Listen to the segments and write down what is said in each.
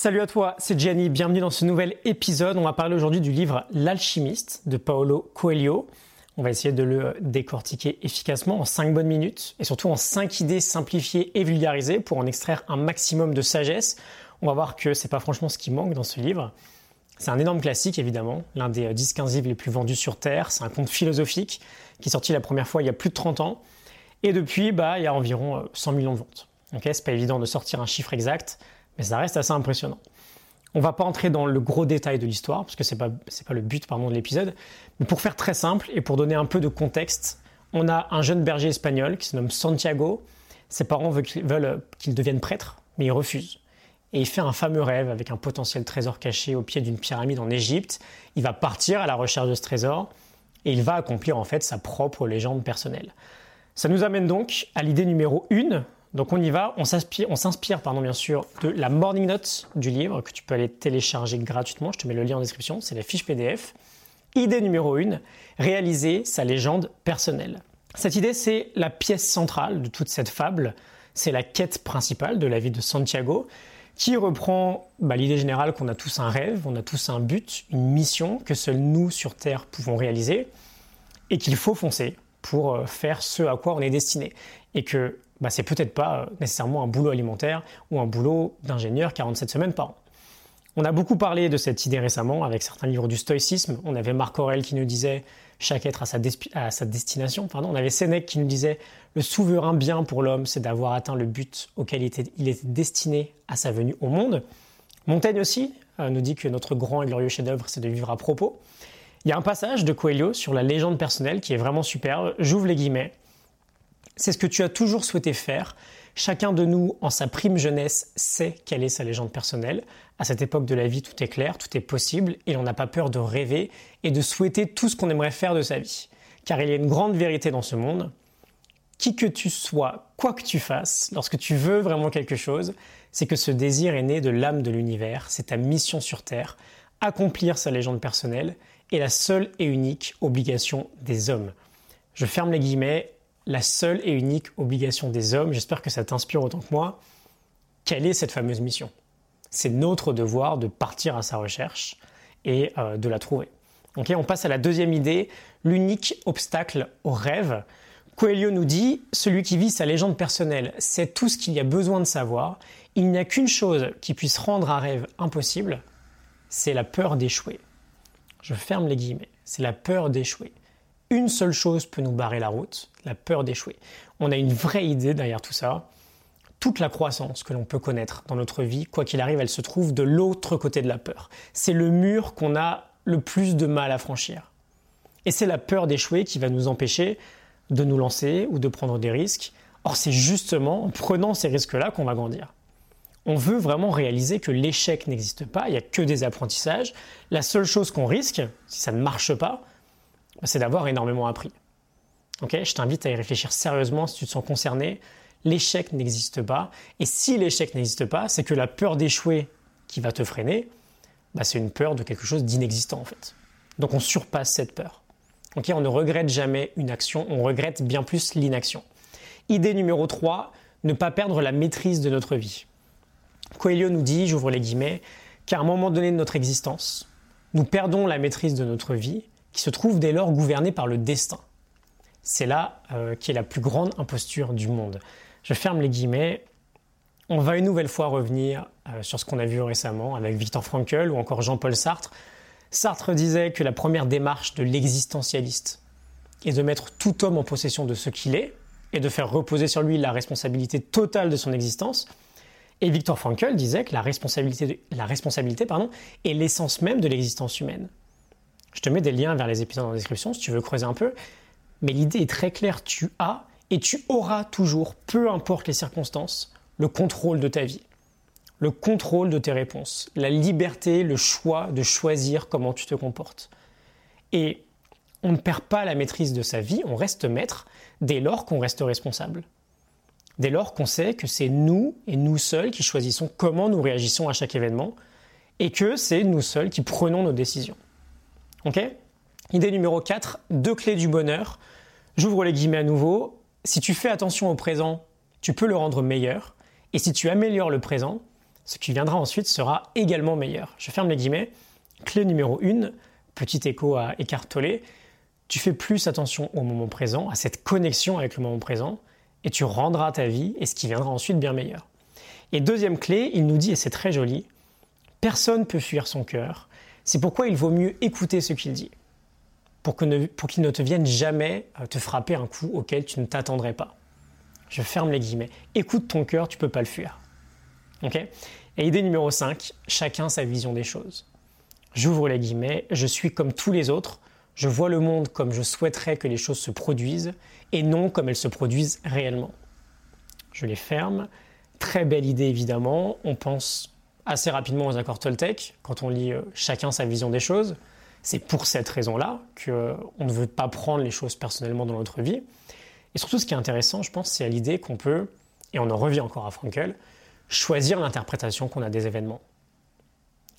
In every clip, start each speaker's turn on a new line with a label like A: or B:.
A: Salut à toi, c'est Gianni, bienvenue dans ce nouvel épisode. On va parler aujourd'hui du livre L'alchimiste de Paolo Coelho. On va essayer de le décortiquer efficacement en 5 bonnes minutes et surtout en 5 idées simplifiées et vulgarisées pour en extraire un maximum de sagesse. On va voir que c'est pas franchement ce qui manque dans ce livre. C'est un énorme classique évidemment, l'un des 10-15 livres les plus vendus sur Terre. C'est un conte philosophique qui est sorti la première fois il y a plus de 30 ans. Et depuis, bah, il y a environ 100 millions de ventes. Ok, c'est pas évident de sortir un chiffre exact, mais ça reste assez impressionnant. On va pas entrer dans le gros détail de l'histoire, parce que c'est pas, pas le but pardon, de l'épisode, mais pour faire très simple et pour donner un peu de contexte, on a un jeune berger espagnol qui se nomme Santiago. Ses parents veulent qu'il devienne prêtre, mais il refuse. Et il fait un fameux rêve avec un potentiel trésor caché au pied d'une pyramide en Égypte. Il va partir à la recherche de ce trésor et il va accomplir en fait sa propre légende personnelle. Ça nous amène donc à l'idée numéro 1 donc on y va, on s'inspire, on s'inspire pardon bien sûr de la morning note du livre que tu peux aller télécharger gratuitement. Je te mets le lien en description, c'est la fiche PDF. Idée numéro 1, réaliser sa légende personnelle. Cette idée, c'est la pièce centrale de toute cette fable. C'est la quête principale de la vie de Santiago qui reprend bah, l'idée générale qu'on a tous un rêve, on a tous un but, une mission que seuls nous sur Terre pouvons réaliser et qu'il faut foncer pour euh, faire ce à quoi on est destiné. Et que bah, c'est peut-être pas euh, nécessairement un boulot alimentaire ou un boulot d'ingénieur 47 semaines par an. On a beaucoup parlé de cette idée récemment avec certains livres du stoïcisme. On avait Marc Aurèle qui nous disait chaque être à sa destination. Pardon. On avait Sénèque qui nous disait le souverain bien pour l'homme, c'est d'avoir atteint le but auquel il était, il était, destiné à sa venue au monde. Montaigne aussi euh, nous dit que notre grand et glorieux chef-d'œuvre, c'est de vivre à propos. Il y a un passage de Coelho sur la légende personnelle qui est vraiment superbe. J'ouvre les guillemets. C'est ce que tu as toujours souhaité faire. Chacun de nous, en sa prime jeunesse, sait quelle est sa légende personnelle. À cette époque de la vie, tout est clair, tout est possible, et on n'a pas peur de rêver et de souhaiter tout ce qu'on aimerait faire de sa vie. Car il y a une grande vérité dans ce monde. Qui que tu sois, quoi que tu fasses, lorsque tu veux vraiment quelque chose, c'est que ce désir est né de l'âme de l'univers, c'est ta mission sur Terre, accomplir sa légende personnelle est la seule et unique obligation des hommes. Je ferme les guillemets, la seule et unique obligation des hommes, j'espère que ça t'inspire autant que moi, quelle est cette fameuse mission? C'est notre devoir de partir à sa recherche et euh, de la trouver. on passe à la deuxième idée, l'unique obstacle au rêve. Coelho nous dit, celui qui vit sa légende personnelle sait tout ce qu'il y a besoin de savoir, il n'y a qu'une chose qui puisse rendre un rêve impossible, c'est la peur d'échouer. Je ferme les guillemets, c'est la peur d'échouer une seule chose peut nous barrer la route, la peur d'échouer. On a une vraie idée derrière tout ça. Toute la croissance que l'on peut connaître dans notre vie, quoi qu'il arrive, elle se trouve de l'autre côté de la peur. C'est le mur qu'on a le plus de mal à franchir. Et c'est la peur d'échouer qui va nous empêcher de nous lancer ou de prendre des risques. Or, c'est justement en prenant ces risques-là qu'on va grandir. On veut vraiment réaliser que l'échec n'existe pas, il n'y a que des apprentissages. La seule chose qu'on risque, si ça ne marche pas, c'est d'avoir énormément appris. je t'invite à y réfléchir sérieusement si tu te sens concerné. L'échec n'existe pas. Et si l'échec n'existe pas, c'est que la peur d'échouer qui va te freiner, bah, c'est une peur de quelque chose d'inexistant en fait. Donc on surpasse cette peur. on ne regrette jamais une action, on regrette bien plus l'inaction. Idée numéro 3, ne pas perdre la maîtrise de notre vie. Coelho nous dit, j'ouvre les guillemets, qu'à un moment donné de notre existence, nous perdons la maîtrise de notre vie qui se trouve dès lors gouverné par le destin. C'est là euh, qui est la plus grande imposture du monde. Je ferme les guillemets. On va une nouvelle fois revenir euh, sur ce qu'on a vu récemment avec Victor Frankl ou encore Jean-Paul Sartre. Sartre disait que la première démarche de l'existentialiste est de mettre tout homme en possession de ce qu'il est et de faire reposer sur lui la responsabilité totale de son existence. Et Victor Frankl disait que la responsabilité, est l'essence même de l'existence humaine. Je te mets des liens vers les épisodes en description si tu veux creuser un peu. Mais l'idée est très claire, tu as et tu auras toujours, peu importe les circonstances, le contrôle de ta vie, le contrôle de tes réponses, la liberté, le choix de choisir comment tu te comportes. Et on ne perd pas la maîtrise de sa vie, on reste maître dès lors qu'on reste responsable. Dès lors qu'on sait que c'est nous et nous seuls qui choisissons comment nous réagissons à chaque événement et que c'est nous seuls qui prenons nos décisions. Ok Idée numéro 4, deux clés du bonheur. J'ouvre les guillemets à nouveau. Si tu fais attention au présent, tu peux le rendre meilleur. Et si tu améliores le présent, ce qui viendra ensuite sera également meilleur. Je ferme les guillemets. Clé numéro 1, petit écho à Eckhart Tolle, tu fais plus attention au moment présent, à cette connexion avec le moment présent, et tu rendras ta vie et ce qui viendra ensuite bien meilleur. Et deuxième clé, il nous dit, et c'est très joli, personne ne peut fuir son cœur, c'est pourquoi il vaut mieux écouter ce qu'il dit, pour qu'il ne, ne te vienne jamais euh, te frapper un coup auquel tu ne t'attendrais pas. Je ferme les guillemets. Écoute ton cœur, tu peux pas le fuir. et idée numéro 5, chacun sa vision des choses. J'ouvre les guillemets, je suis comme tous les autres, je vois le monde comme je souhaiterais que les choses se produisent et non comme elles se produisent réellement. Je les ferme. Très belle idée évidemment, on pense assez rapidement aux accords Toltec quand on lit euh, chacun sa vision des choses. C'est pour cette raison-là qu'on ne veut pas prendre les choses personnellement dans notre vie. Et surtout, ce qui est intéressant, je pense, c'est à l'idée qu'on peut, et on en revient encore à Frankel, choisir l'interprétation qu'on a des événements.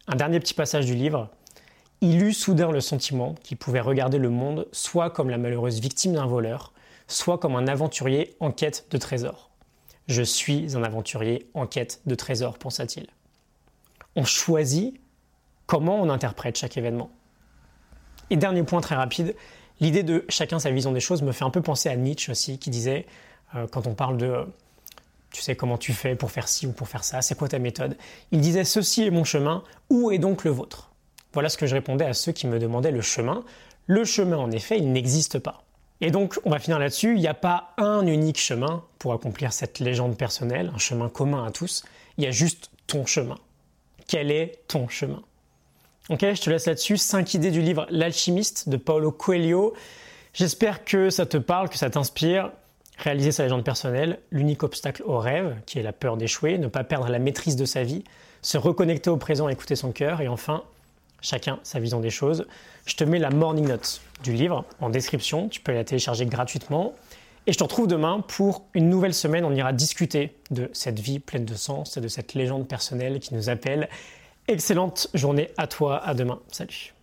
A: Un dernier petit passage du livre. Il eut soudain le sentiment qu'il pouvait regarder le monde soit comme la malheureuse victime d'un voleur, soit comme un aventurier en quête de trésors. Je suis un aventurier en quête de trésors, pensa-t-il. On choisit comment on interprète chaque événement. Et dernier point très rapide, l'idée de chacun sa vision des choses me fait un peu penser à Nietzsche aussi, qui disait, euh, quand on parle de tu sais comment tu fais pour faire ci ou pour faire ça, c'est quoi ta méthode? Il disait ceci est mon chemin, où est donc le vôtre? Voilà ce que je répondais à ceux qui me demandaient le chemin. Le chemin, en effet, il n'existe pas. Et donc, on va finir là-dessus, il n'y a pas un unique chemin pour accomplir cette légende personnelle, un chemin commun à tous, il y a juste ton chemin. Quel est ton chemin Ok, je te laisse là-dessus. Cinq idées du livre L'alchimiste de Paolo Coelho. J'espère que ça te parle, que ça t'inspire réaliser sa légende personnelle, l'unique obstacle au rêve, qui est la peur d'échouer, ne pas perdre la maîtrise de sa vie, se reconnecter au présent, écouter son cœur, et enfin, chacun sa vision des choses. Je te mets la morning note du livre en description, tu peux la télécharger gratuitement. Et je te retrouve demain pour une nouvelle semaine. On ira discuter de cette vie pleine de sens et de cette légende personnelle qui nous appelle. Excellente journée à toi, à demain. Salut.